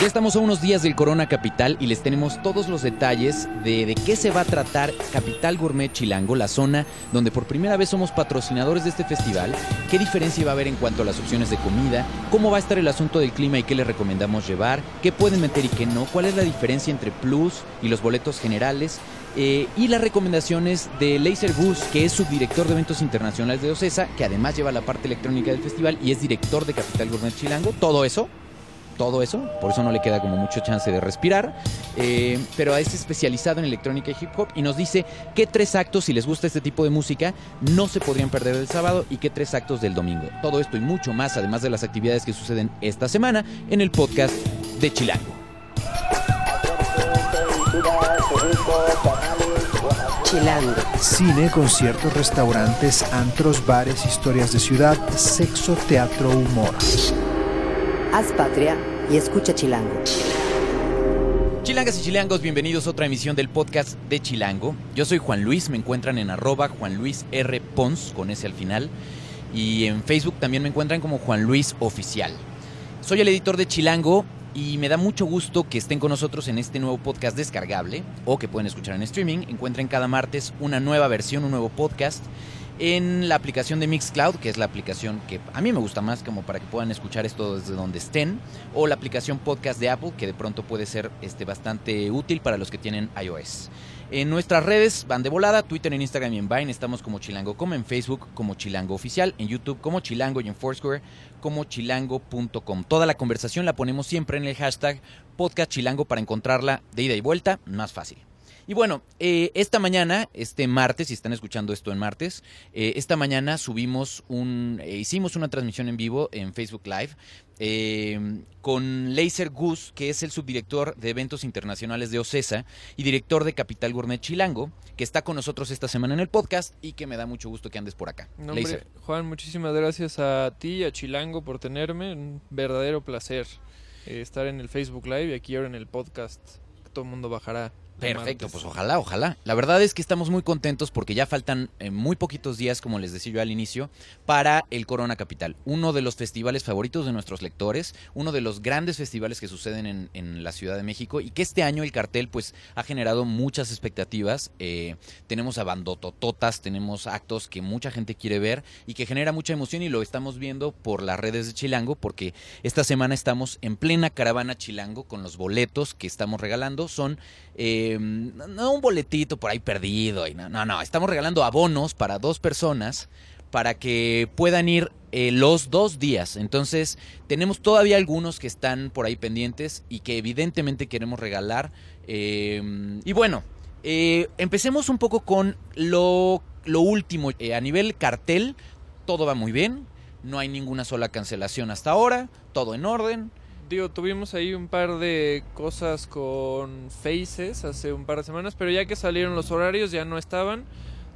Ya estamos a unos días del Corona Capital y les tenemos todos los detalles de, de qué se va a tratar Capital Gourmet Chilango, la zona donde por primera vez somos patrocinadores de este festival, qué diferencia va a haber en cuanto a las opciones de comida, cómo va a estar el asunto del clima y qué les recomendamos llevar, qué pueden meter y qué no, cuál es la diferencia entre Plus y los boletos generales. Eh, y las recomendaciones de Laser Goose, que es subdirector de eventos internacionales de OCESA, que además lleva la parte electrónica del festival y es director de Capital Gourmet Chilango. Todo eso todo eso, por eso no le queda como mucho chance de respirar, eh, pero es especializado en electrónica y hip hop y nos dice qué tres actos, si les gusta este tipo de música, no se podrían perder del sábado y qué tres actos del domingo. Todo esto y mucho más, además de las actividades que suceden esta semana en el podcast de Chilango. Chilango. Cine, conciertos, restaurantes, antros, bares, historias de ciudad, sexo, teatro, humor. Haz patria y escucha Chilango. Chilangas y chilangos, bienvenidos a otra emisión del podcast de Chilango. Yo soy Juan Luis, me encuentran en arroba Juan Luis R. Pons, con ese al final. Y en Facebook también me encuentran como Juan Luis Oficial. Soy el editor de Chilango y me da mucho gusto que estén con nosotros en este nuevo podcast descargable o que pueden escuchar en streaming. Encuentren cada martes una nueva versión, un nuevo podcast en la aplicación de Mixcloud, que es la aplicación que a mí me gusta más como para que puedan escuchar esto desde donde estén, o la aplicación podcast de Apple, que de pronto puede ser este, bastante útil para los que tienen iOS. En nuestras redes van de volada, Twitter, en Instagram y en Vine estamos como Chilango, como en Facebook como Chilango Oficial, en YouTube como Chilango y en Foursquare como chilango.com. Toda la conversación la ponemos siempre en el hashtag podcast chilango para encontrarla de ida y vuelta más fácil. Y bueno, eh, esta mañana, este martes, si están escuchando esto en martes, eh, esta mañana subimos un, eh, hicimos una transmisión en vivo en Facebook Live eh, con Laser Goose, que es el subdirector de eventos internacionales de OCESA y director de Capital Gourmet Chilango, que está con nosotros esta semana en el podcast y que me da mucho gusto que andes por acá. No, hombre. Juan, muchísimas gracias a ti y a Chilango por tenerme. Un verdadero placer eh, estar en el Facebook Live y aquí ahora en el podcast. Todo el mundo bajará. Perfecto, martes. pues ojalá, ojalá. La verdad es que estamos muy contentos porque ya faltan eh, muy poquitos días, como les decía yo al inicio, para el Corona Capital, uno de los festivales favoritos de nuestros lectores, uno de los grandes festivales que suceden en, en la Ciudad de México y que este año el cartel pues ha generado muchas expectativas. Eh, tenemos a bandotototas, tenemos actos que mucha gente quiere ver y que genera mucha emoción y lo estamos viendo por las redes de Chilango porque esta semana estamos en plena caravana Chilango con los boletos que estamos regalando. Son eh, no un boletito por ahí perdido. Y no, no, no, estamos regalando abonos para dos personas para que puedan ir eh, los dos días. Entonces, tenemos todavía algunos que están por ahí pendientes y que evidentemente queremos regalar. Eh, y bueno, eh, empecemos un poco con lo, lo último. Eh, a nivel cartel, todo va muy bien. No hay ninguna sola cancelación hasta ahora. Todo en orden. Digo, tuvimos ahí un par de cosas con Faces hace un par de semanas, pero ya que salieron los horarios ya no estaban.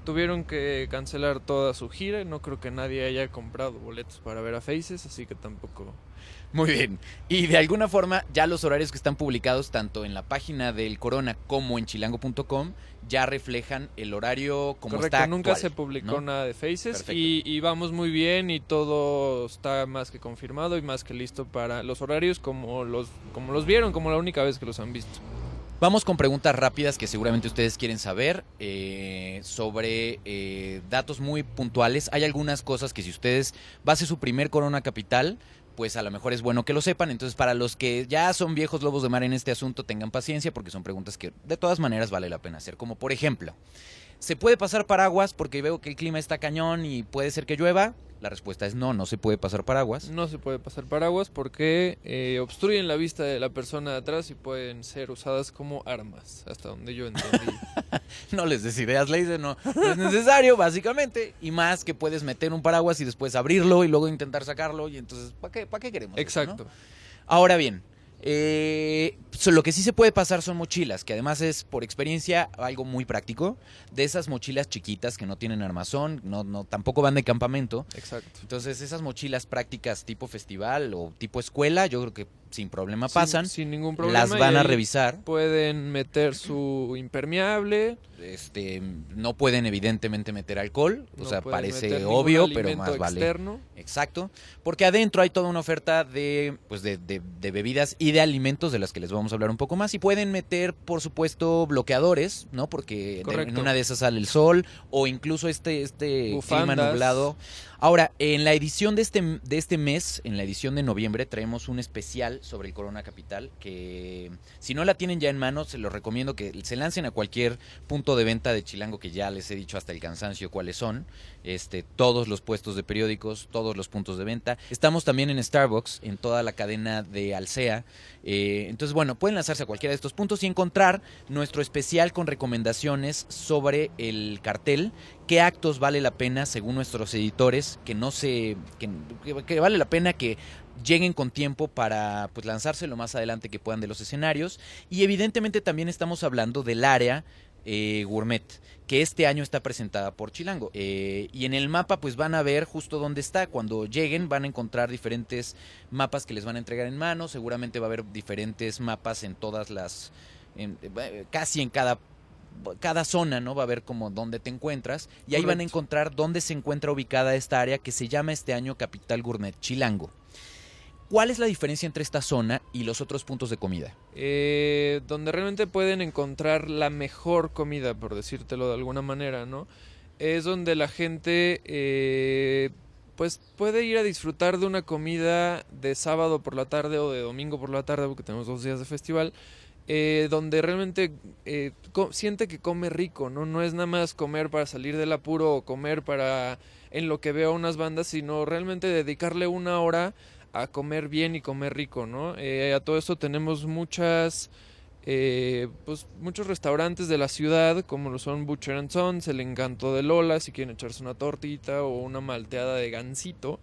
Tuvieron que cancelar toda su gira. No creo que nadie haya comprado boletos para ver a Faces, así que tampoco. Muy bien. Y de alguna forma, ya los horarios que están publicados tanto en la página del Corona como en chilango.com ya reflejan el horario como Correcto, está nunca se publicó ¿no? nada de Faces y vamos muy bien y todo está más que confirmado y más que listo para los horarios como los, como los vieron, como la única vez que los han visto. Vamos con preguntas rápidas que seguramente ustedes quieren saber eh, sobre eh, datos muy puntuales. Hay algunas cosas que si ustedes va a ser su primer Corona Capital, pues a lo mejor es bueno que lo sepan. Entonces, para los que ya son viejos lobos de mar en este asunto, tengan paciencia porque son preguntas que de todas maneras vale la pena hacer. Como por ejemplo, ¿se puede pasar paraguas porque veo que el clima está cañón y puede ser que llueva? La respuesta es no, no se puede pasar paraguas. No se puede pasar paraguas porque eh, obstruyen la vista de la persona de atrás y pueden ser usadas como armas, hasta donde yo entendí. No les des ideas, Laser, no, no es necesario, básicamente. Y más que puedes meter un paraguas y después abrirlo y luego intentar sacarlo. Y entonces, ¿para qué, para qué queremos? eso, Exacto. no? Ahora bien, eh, lo que sí se puede pasar son mochilas, que además es por experiencia algo muy práctico. De esas mochilas chiquitas que no tienen armazón, no, no, tampoco van de campamento. Exacto. Entonces, esas mochilas prácticas tipo festival o tipo escuela, yo creo que sin problema pasan, sin, ningún problema. las van a revisar, Pueden meter su impermeable. este, no pueden evidentemente meter alcohol, o sea, parece obvio, pero más vale. externo. Exacto, porque adentro hay toda una oferta de, pues de, de- de bebidas y de alimentos de las que les vamos a hablar un poco más y pueden meter, por supuesto, bloqueadores, ¿no? Porque de- en una de esas sale el sol o incluso este, este clima nublado. Ahora, en la edición de este, de este mes, en la edición de noviembre, traemos un especial sobre el Corona Capital que si no la tienen ya en mano, se los recomiendo que se lancen a cualquier punto de venta de Chilango que ya les he dicho hasta el cansancio cuáles son. Este, todos los puestos de periódicos, todos los puntos de venta. Estamos también en Starbucks, en toda la cadena de Alsea. Eh, entonces, bueno, pueden lanzarse a cualquiera de estos puntos y encontrar nuestro especial con recomendaciones sobre el cartel, qué actos vale la pena, según nuestros editores, que no se. que, vale la pena que lleguen con tiempo para pues lanzarse lo más adelante que puedan de los escenarios. Y evidentemente también estamos hablando del área eh, gourmet, que este año está presentada por Chilango. Eh, y en el mapa pues van a ver justo dónde está. Cuando lleguen van a encontrar diferentes mapas que les van a entregar en mano. Seguramente va a haber diferentes mapas en todas las... eh, casi en cada cada zona, ¿no? Va a ver como dónde te encuentras y ahí van a encontrar dónde se encuentra ubicada esta área que se llama este año Capital Gourmet Chilango. ¿Cuál es la diferencia entre esta zona y los otros puntos de comida? eh, donde realmente pueden encontrar la mejor comida, por decírtelo de alguna manera, ¿no? Es donde la gente eh, pues puede ir a disfrutar de una comida de sábado por la tarde o de domingo por la tarde, porque tenemos dos días de festival, eh, donde realmente eh, siente que come rico, ¿no? No es nada más comer para salir del apuro o comer para en lo que veo unas bandas, sino realmente dedicarle una hora a comer bien y comer rico, ¿no? Eh, a todo esto tenemos muchas, pues muchos restaurantes de la ciudad, como lo son Butcher and Sons, El Encanto de Lola, si quieren echarse una tortita o una malteada de gansito,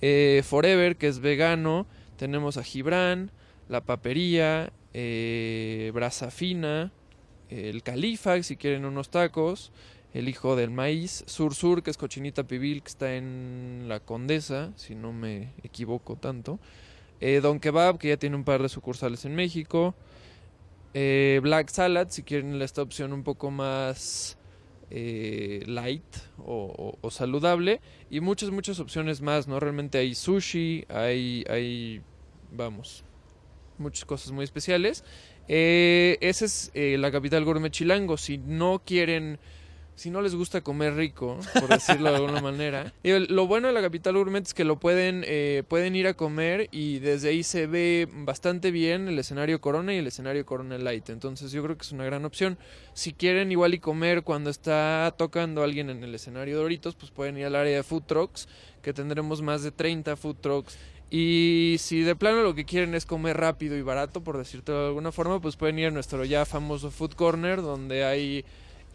Forever, que es vegano, tenemos a Gibran, La Papería, eh, Brasa Fina, el Califa, si quieren unos tacos, el hijo del maíz, Sur Sur, que es cochinita pibil, que está en la Condesa, si no me equivoco tanto. Eh, Don Kebab, que ya tiene un par de sucursales en México. Eh, Black Salad, si quieren esta opción un poco más eh, light o, o- o saludable. Y muchas, muchas opciones más, ¿no? Realmente hay sushi, hay, hay vamos, muchas cosas muy especiales. Eh, esa es eh, la capital gourmet chilango. Si no quieren, si no les gusta comer rico, por decirlo de alguna manera. Y lo bueno de la capital gourmet es que lo pueden, eh, pueden ir a comer y desde ahí se ve bastante bien el escenario Corona y el escenario Corona Light. Entonces yo creo que es una gran opción. Si quieren igual y comer cuando está tocando alguien en el escenario Doritos, pues pueden ir al área de food trucks, que tendremos más de 30 food trucks. Y si de plano lo que quieren es comer rápido y barato, por decirte de alguna forma, pues pueden ir a nuestro ya famoso Food Corner, donde hay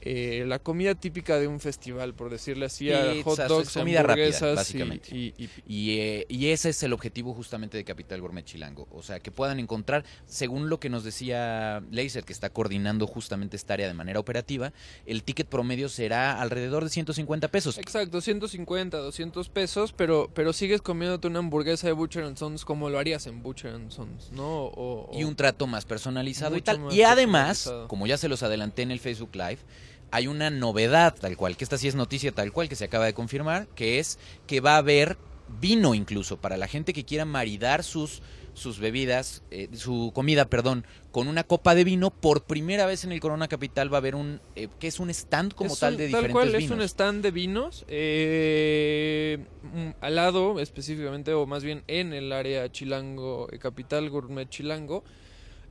eh, la comida típica de un festival, por decirle así, a hot dogs, es comida rápida, y- básicamente. y- y- Y, eh, y ese es el objetivo justamente de Capital Gourmet Chilango. O sea, que puedan encontrar, según lo que nos decía Laser, que está coordinando justamente esta área de manera operativa, el ticket promedio será alrededor de 150 pesos. Exacto, 150, 200 pesos, pero, pero sigues comiéndote una hamburguesa de Butcher and Sons como lo harías en Butcher and Sons, ¿no? O- o- Y un trato más personalizado y tal. Y además, como ya se los adelanté en el Facebook Live, hay una novedad tal cual, que esta sí es noticia tal cual, que se acaba de confirmar, que es que va a haber vino incluso para la gente que quiera maridar sus sus bebidas, eh, su comida, perdón, con una copa de vino, por primera vez en el Corona Capital va a haber un, eh, que es un stand como Es tal un- de diferentes cual, vinos. es un stand de vinos, eh, mm, al lado específicamente, o más bien en el área Chilango, eh, Capital Gourmet Chilango,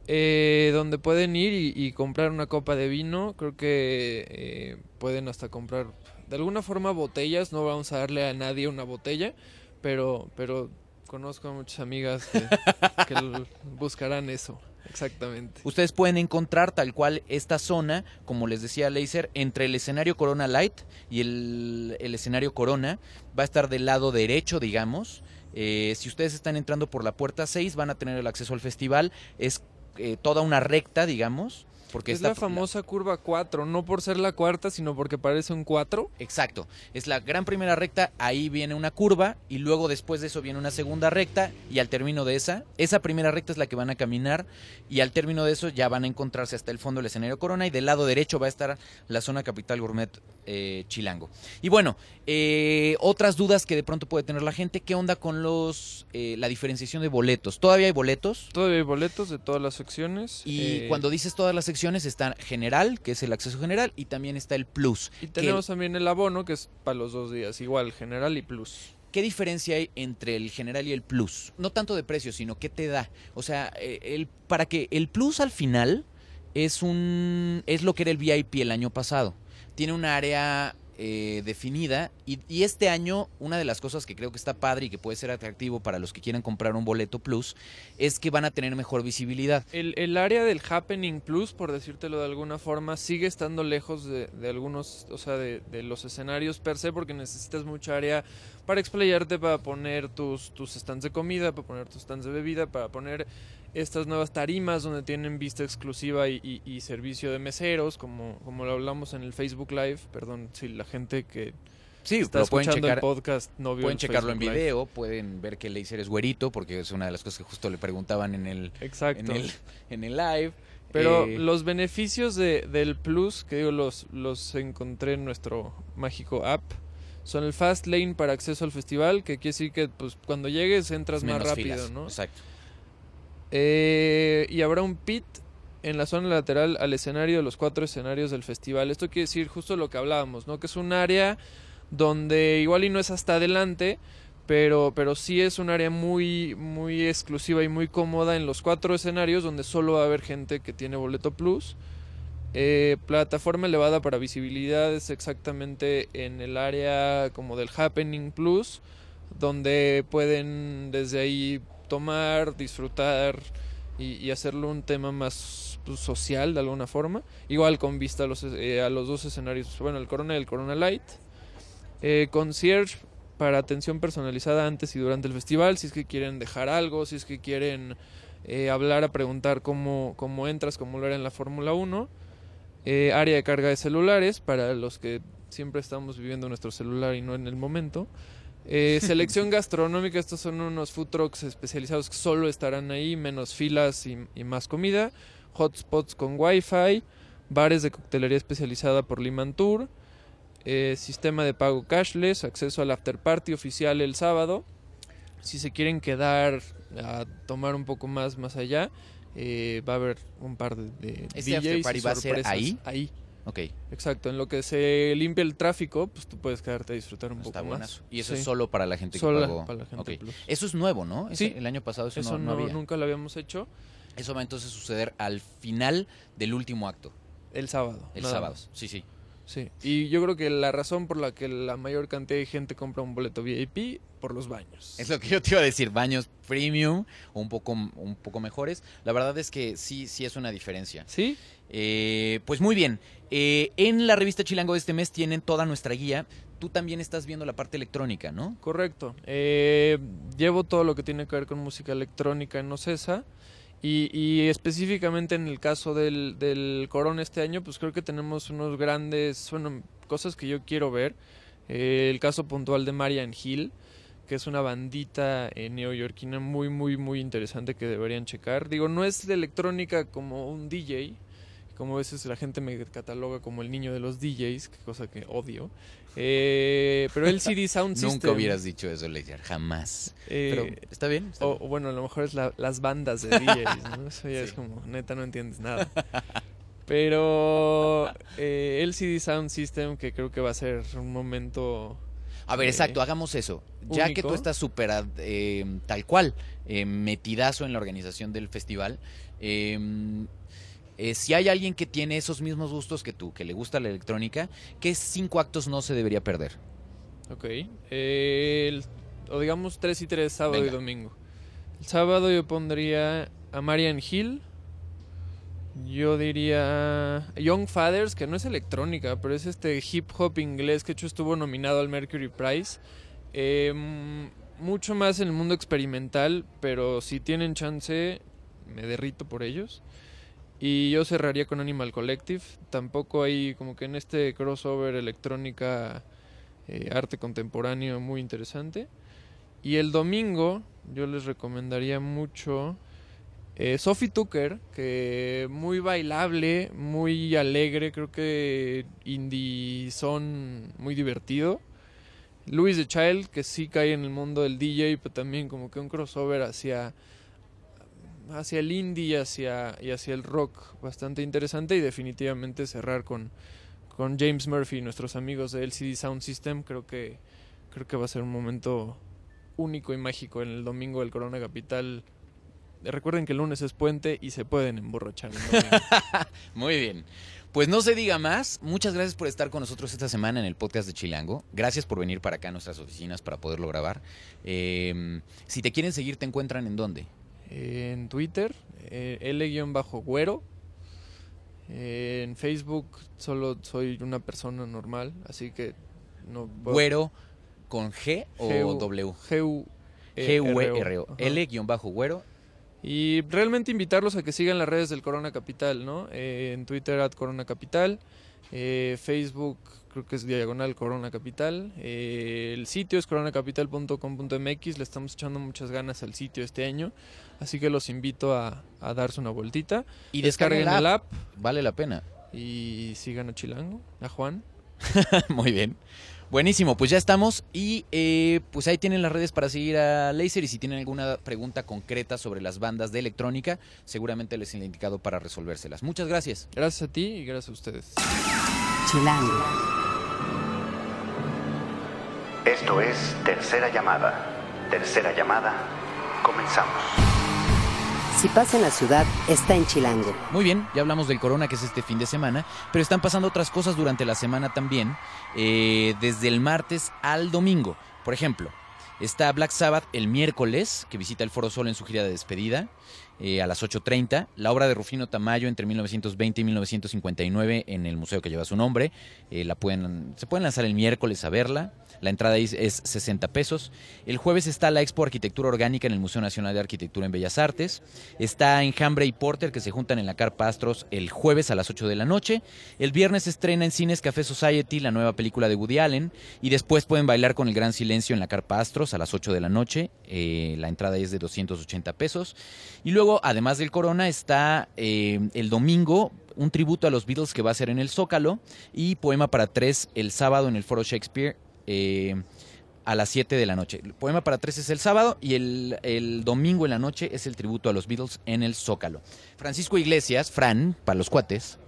eh, donde pueden ir y, y comprar una copa de vino. Creo que eh, pueden hasta comprar de alguna forma botellas. No vamos a darle a nadie una botella, pero, pero conozco a muchas amigas que, buscarán eso. Exactamente. Ustedes pueden encontrar tal cual esta zona, como les decía Laser, entre el escenario Corona Light y el, el escenario Corona. Va a estar del lado derecho, digamos. Eh, si ustedes están entrando por la puerta 6, van a tener el acceso al festival. Es eh, toda una recta, digamos. Porque es esta- la famosa curva 4, no por ser la cuarta, sino porque parece un 4. Exacto, es la gran primera recta, ahí viene una curva y luego después de eso viene una segunda recta y al término de esa, esa primera recta es la que van a caminar y al término de eso ya van a encontrarse hasta el fondo del escenario Corona y del lado derecho va a estar la zona capital gourmet eh, Chilango. Y bueno, eh, otras dudas que de pronto puede tener la gente, ¿qué onda con los eh, la diferenciación de boletos? ¿Todavía hay boletos? Todavía hay boletos de todas las secciones. Y eh, cuando dices todas las secciones está general, que es el acceso general, y también está el plus. Y que- tenemos también el abono, que es para los dos días, igual, general y plus. ¿Qué diferencia hay entre el general y el plus? No tanto de precio, sino qué te da. O sea, eh, el, para que el plus al final es un es lo que era el VIP el año pasado. Tiene un área eh, definida y, este año una de las cosas que creo que está padre y que puede ser atractivo para los que quieran comprar un boleto plus es que van a tener mejor visibilidad. El, el área del Happening Plus, por decírtelo de alguna forma, sigue estando lejos de, de algunos, o sea, de, de los escenarios per se, porque necesitas mucha área para explayarte, para poner tus, tus stands de comida, para poner tus stands de bebida, para poner estas nuevas tarimas donde tienen vista exclusiva y, y- y servicio de meseros, como, como lo hablamos en el Facebook Live. Perdón si la gente que Sí, está lo escuchando checar. el podcast no vio Pueden el checarlo en Live. video, pueden ver que Laser es güerito, porque es una de las cosas que justo le preguntaban en el, Exacto. en el, en el live. Pero Eh, los beneficios de, del Plus, que digo, los, los encontré en nuestro mágico app, son el Fast Lane para acceso al festival, que quiere decir que pues, cuando llegues entras más rápido, filas. ¿no? Exacto. Eh, y habrá un pit en la zona lateral al escenario de los cuatro escenarios del festival. Esto quiere decir justo lo que hablábamos, ¿no? Que es un área donde igual y no es hasta adelante, pero, pero sí es un área muy, muy exclusiva y muy cómoda en los cuatro escenarios donde solo va a haber gente que tiene boleto plus. Eh, plataforma elevada para visibilidad es exactamente en el área como del Happening Plus, donde pueden desde ahí tomar, disfrutar y, y hacerlo un tema más pues, social de alguna forma. Igual con vista a los, eh, a los dos escenarios, bueno, el Corona y el Corona Light. Eh, concierge para atención personalizada antes y durante el festival, si es que quieren dejar algo, si es que quieren eh, hablar, a preguntar cómo, cómo entras, cómo lo era en la Fórmula 1. Eh, área de carga de celulares para los que siempre estamos viviendo nuestro celular y no en el momento. Eh, selección gastronómica, estos son unos food trucks especializados que solo estarán ahí, menos filas y, y más comida. Hotspots con wifi, bares de coctelería especializada por Liman Tour, eh, sistema de pago cashless, acceso al after party oficial el sábado. Si se quieren quedar a tomar un poco más más allá, eh, va a haber un par de, de ¿Este DJs after y party va a ser sorpresas. ahí? Ahí, Ok, exacto. En lo que se limpia el tráfico, pues tú puedes quedarte a disfrutar un está poco más. Y eso es solo para la gente Solo que pagó. para la gente plus. Eso es nuevo, ¿no? Ese- Sí. El año pasado eso, Eso no, no había. nunca lo habíamos hecho Eso va entonces a suceder al final del último acto, el sábado. el sábado. más. Sí, sí. Sí. Y yo creo que la razón por la que la mayor cantidad de gente compra un boleto VIP por los baños. Es lo que yo te iba a decir, baños premium, un poco, un poco mejores. La verdad es que sí, sí es una diferencia. ¿Sí? Eh, pues muy bien. Eh, en la revista Chilango de este mes tienen toda nuestra guía. Tú también estás viendo la parte electrónica, ¿no? Correcto. Eh, llevo todo lo que tiene que ver con música electrónica en Ocesa. Y, y específicamente en el caso del, del Corona este año, pues creo que tenemos unos grandes, bueno, cosas que yo quiero ver. Eh, el caso puntual de Marian Hill, que es una bandita eh, neoyorquina muy, muy, muy interesante que deberían checar. Digo, no es de electrónica como un DJ, como a veces la gente me cataloga como el niño de los DJs, cosa que odio. Eh, pero el CD Sound System. Nunca hubieras dicho eso, Leisure, jamás. eh, Pero está bien. está o, bien. o bueno, a lo mejor es la- las bandas de DJs, ¿no? Eso ya Sí. es como, neta, no entiendes nada. Pero eh, el CD Sound System, que creo que va a ser un momento... A ver, eh, exacto, hagamos eso. Ya que tú estás súper tal cual, metidazo en la organización del festival, eh, eh, si hay alguien que tiene esos mismos gustos que tú, que le gusta la electrónica, ¿qué cinco actos no se debería perder? Ok. eh, el- o digamos 3 y 3, sábado Venga. y domingo. El sábado yo pondría a Marian Hill. Yo diría Young Fathers, que no es electrónica, pero es este hip hop inglés que hecho estuvo nominado al Mercury Prize. Eh, mm, mucho más en el mundo experimental, pero si tienen chance, me derrito por ellos. Y yo cerraría con Animal Collective. Tampoco hay como que en este crossover electrónica eh, arte contemporáneo muy interesante. Y el domingo yo les recomendaría mucho eh, Sophie Tucker, que muy bailable, muy alegre, creo que indie son muy divertido. Louis the Child, que sí cae en el mundo del DJ, pero también como que un crossover hacia hacia el indie hacia, y hacia el rock bastante interesante y definitivamente cerrar con, con James Murphy, nuestros amigos de LCD Sound System, creo que creo que va a ser un momento único y mágico en el domingo del Corona Capital. Recuerden que el lunes es puente y se pueden emborrachar. Muy bien. Pues no se diga más. Muchas gracias por estar con nosotros esta semana en el podcast de Chilango. Gracias por venir para acá a nuestras oficinas para poderlo grabar. Eh, si te quieren seguir, ¿te encuentran en dónde? En Twitter, eh, L-Güero. Eh, en Facebook solo soy una persona normal, así que no... ¿Güero con G o W? G-U... G-U-E-R-O. L-Güero y realmente invitarlos a que sigan las redes del Corona Capital, ¿no? Eh, en Twitter, at Corona Capital. Eh, Facebook, creo que es diagonal Corona Capital. Eh, el sitio es coronacapital.com.mx. Le estamos echando muchas ganas al sitio este año. Así que los invito a, darse una vueltita. Y descarguen el app. Vale la pena. Y sigan a Chilango, a Juan. Muy bien. Buenísimo, pues ya estamos y eh, pues ahí tienen las redes para seguir a Laser y si tienen alguna pregunta concreta sobre las bandas de electrónica, seguramente les he indicado para resolvérselas. Muchas gracias. Gracias a ti y gracias a ustedes. Chilango. Esto es Tercera Llamada. Tercera Llamada. Comenzamos. Si pasa en la ciudad, está en Chilango. Muy bien, ya hablamos del corona que es este fin de semana, pero están pasando otras cosas durante la semana también, eh, desde el martes al domingo. Por ejemplo, está Black Sabbath el miércoles, que visita el Foro Sol en su gira de despedida. Eh, a las 8.30. La obra de Rufino Tamayo entre 1920 y 1959 en el museo que lleva su nombre. Eh, la pueden, se pueden lanzar el miércoles a verla. La entrada es, 60 pesos. El jueves está la Expo Arquitectura Orgánica en el Museo Nacional de Arquitectura en Bellas Artes. Está Enjambre y Porter que se juntan en la Carpa Astros el jueves a las 8 de la noche. El viernes estrena en Cines Café Society la nueva película de Woody Allen. Y después pueden bailar con el Gran Silencio en la Carpa Astros a las 8 de la noche. Eh, la entrada es de 280 pesos. Y luego, además del Corona, está eh, el domingo un tributo a los Beatles que va a ser en el Zócalo y Poema para tres el sábado en el Foro Shakespeare eh, a las 7 de la noche. El poema para tres es el sábado y el, domingo en la noche es el tributo a los Beatles en el Zócalo. Francisco Iglesias, Fran, para los cuates,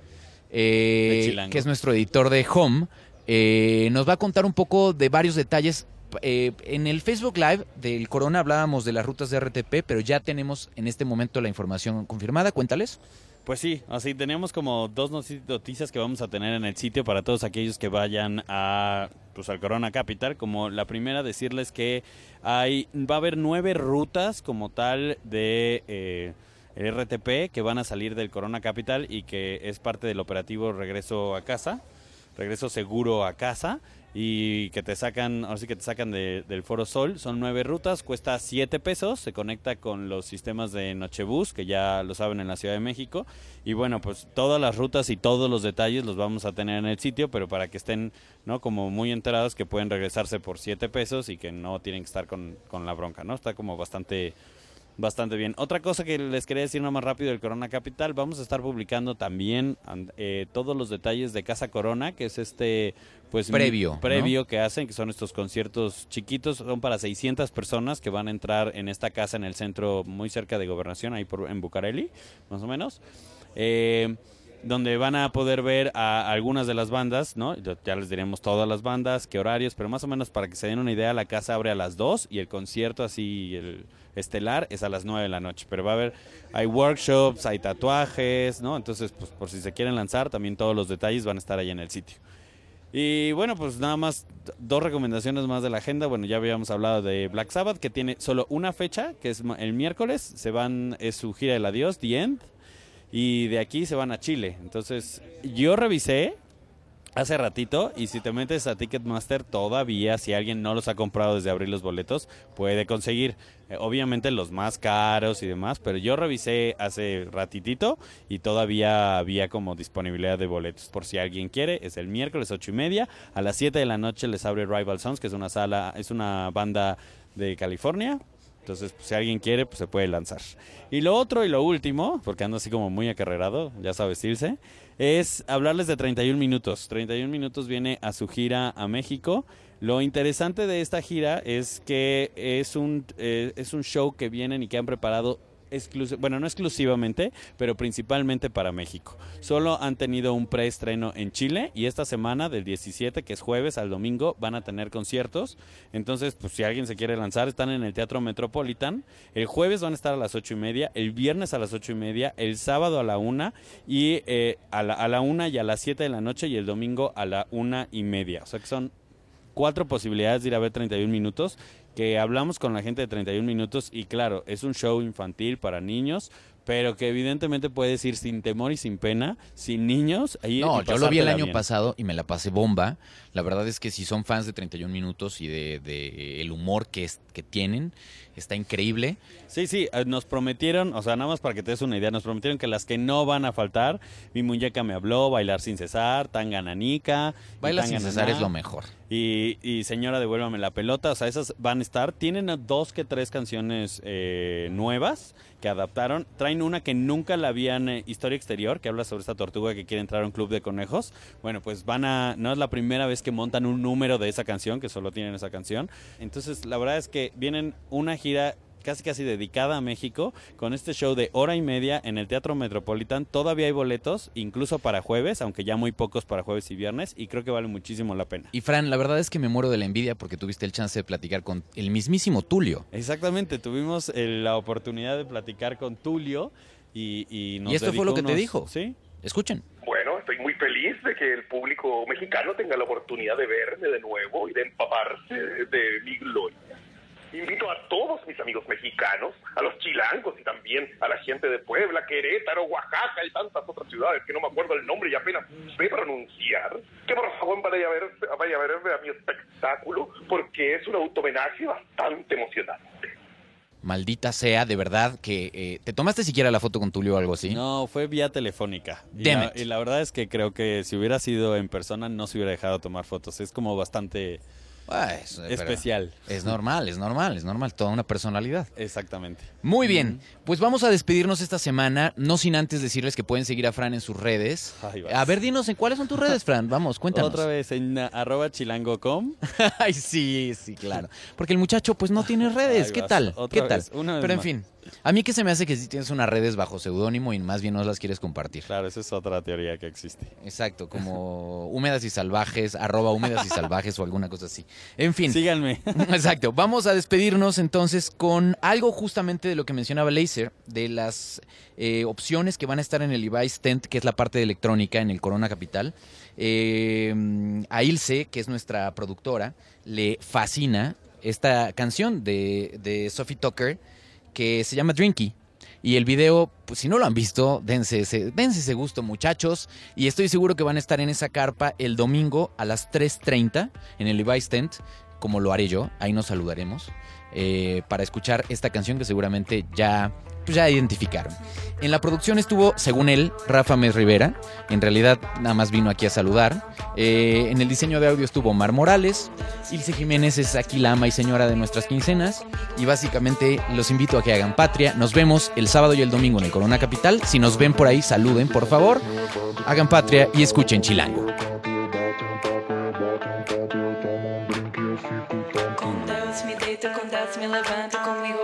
eh, que es nuestro editor de Home, eh, nos va a contar un poco de varios detalles. En el Facebook Live del Corona hablábamos de las rutas de RTP, pero ya tenemos en este momento la información confirmada. Cuéntales. Pues sí, así tenemos como dos noticias que vamos a tener en el sitio para todos aquellos que vayan a pues al Corona Capital. Como la primera decirles que hay va a haber nueve rutas como tal de eh, RTP que van a salir del Corona Capital y que es parte del operativo regreso a casa, regreso seguro a casa y que te sacan, ahora sí que te sacan del Foro Sol. Son nueve rutas, cuesta siete pesos, se conecta con los sistemas de Nochebus, que ya lo saben en la Ciudad de México. Y bueno, pues todas las rutas y todos los detalles los vamos a tener en el sitio, pero para que estén, ¿no? Como muy enterados que pueden regresarse por siete pesos y que no tienen que estar con, con la bronca, ¿no? Está como bastante Bastante bien. Otra cosa que les quería decir más rápido del Corona Capital, vamos a estar publicando también eh, todos los detalles de Casa Corona, que es este pues previo, previo que hacen, que son estos conciertos chiquitos, son para 600 personas que van a entrar en esta casa en el centro muy cerca de Gobernación, ahí por, en Bucareli, más o menos. Eh, donde van a poder ver a algunas de las bandas, ¿no? Ya les diremos todas las bandas, qué horarios, pero más o menos para que se den una idea, la casa abre a las 2 y el concierto así, el estelar, es a las 9 de la noche. Pero va a haber, hay workshops, hay tatuajes, ¿no? Entonces, pues por si se quieren lanzar, también todos los detalles van a estar ahí en el sitio. Y bueno, pues nada más dos recomendaciones más de la agenda. Bueno, ya habíamos hablado de Black Sabbath, que tiene solo una fecha, que es el miércoles. Se van, es su gira del adiós, The End y de aquí se van a Chile. Entonces, yo revisé hace ratito y si te metes a Ticketmaster todavía si alguien no los ha comprado desde abrir los boletos puede conseguir. Eh, obviamente los más caros y demás pero yo revisé hace ratitito y todavía había como disponibilidad de boletos. Por si alguien quiere es el miércoles ocho y media. A las 7 de la noche les abre Rival Sons que es una sala es una banda de California entonces, pues, si alguien quiere, pues se puede lanzar. Y lo otro y lo último, porque ando así como muy acarrerado, ya sabes, Ilse, es hablarles de 31 minutos. 31 minutos viene a su gira a México. Lo interesante de esta gira es que es un, eh, es un show que vienen y que han preparado bueno, no exclusivamente, pero principalmente para México. Solo han tenido un preestreno en Chile y esta semana, del 17, que es jueves al domingo, van a tener conciertos. Entonces, pues si alguien se quiere lanzar, están en el Teatro Metropolitan. El jueves van a estar a las ocho y media, el viernes a las ocho y media, el sábado a la una y eh, a, la, a la una y a las 7 de la noche y el domingo a la una y media. O sea que son cuatro posibilidades de ir a ver 31 minutos, que hablamos con la gente de 31 minutos y claro, es un show infantil para niños, pero que evidentemente puedes ir sin temor y sin pena, sin niños. ahí No, yo lo vi el año bien. pasado y me la pasé bomba. La verdad es que si son fans de 31 minutos y de, de el humor que, es, que tienen, está increíble. Sí, sí, eh, nos prometieron, o sea, nada más para que te des una idea, nos prometieron que las que no van a faltar, mi muñeca me habló, bailar sin cesar, tanga nanica. y Baila sin cesar es lo mejor. Y, y Señora, devuélvame la pelota. O sea, esas van a estar. Tienen dos que tres canciones eh, nuevas que adaptaron. Traen una que nunca la habían, eh, Historia Exterior, que habla sobre esta tortuga que quiere entrar a un club de conejos. Bueno, pues van a. No es la primera vez que montan un número de esa canción, que solo tienen esa canción. Entonces, la verdad es que vienen una gira casi casi dedicada a México con este show de hora y media en el Teatro Metropolitan. Todavía hay boletos, incluso para jueves, aunque ya muy pocos para jueves y viernes, y creo que vale muchísimo la pena. Y Fran, la verdad es que me muero de la envidia porque tuviste el chance de platicar con el mismísimo Tulio. Exactamente, tuvimos eh, la oportunidad de platicar con Tulio y, y nos ¿Y esto fue lo que te dijo? Sí. Escuchen. Bueno, estoy muy feliz de que el público mexicano tenga la oportunidad de verme de nuevo y de empaparse de mi gloria. Invito a todos mis amigos mexicanos, a los chilangos y también a la gente de Puebla, Querétaro, Oaxaca y tantas otras ciudades que no me acuerdo el nombre y apenas sé pronunciar, que por favor vaya a ver, vaya a ver a mi espectáculo porque es un auto-homenaje bastante emocionante. Maldita sea, de verdad, que eh, te tomaste siquiera la foto con Tulio o algo así. No, fue vía telefónica. Y Damn la, it. y la verdad es que creo que si hubiera sido en persona no se hubiera dejado tomar fotos. Es como bastante Ah, pero especial. Es normal, es normal, es normal, toda una personalidad. Exactamente. Muy bien, pues vamos a despedirnos esta semana, no sin antes decirles que pueden seguir a Fran en sus redes. A ver, dinos, ¿en cuáles son tus redes, Fran? Vamos, cuéntanos. Otra vez en uh, arroba chilango.com. Ay, sí, sí, claro. Porque el muchacho, pues, no tiene redes. Ahí ¿Qué vas, tal? otra ¿Qué tal? vez, una vez Pero en más. fin, a mí que se me hace que sí tienes unas redes bajo seudónimo y más bien no las quieres compartir. Claro, esa es otra teoría que existe. Exacto, como húmedas y salvajes, arroba húmedas y salvajes o alguna cosa así. En fin. Síganme. Exacto. Vamos a despedirnos entonces con algo justamente de lo que mencionaba Laser, de las eh, opciones que van a estar en el Levi's Tent, que es la parte de electrónica en el Corona Capital. Eh, a Ilse, que es nuestra productora, le fascina esta canción de, de Sophie Tucker que se llama Drinky. Y el video, pues si no lo han visto, dense ese, dense ese gusto, muchachos. Y estoy seguro que van a estar en esa carpa el domingo a las 3.30 en el Levi's Tent, como lo haré yo. Ahí nos saludaremos. eh, para escuchar esta canción que seguramente ya, pues ya identificaron. En la producción estuvo, según él, Rafa Mes Rivera. En realidad, nada más vino aquí a saludar. Eh, en el diseño de audio estuvo Mar Morales. Ilse Jiménez es aquí la ama y señora de nuestras quincenas. Y básicamente los invito a que hagan patria. Nos vemos el sábado y el domingo en el Corona Capital. Si nos ven por ahí, saluden, por favor. Hagan patria y escuchen Chilango. Me. Comigo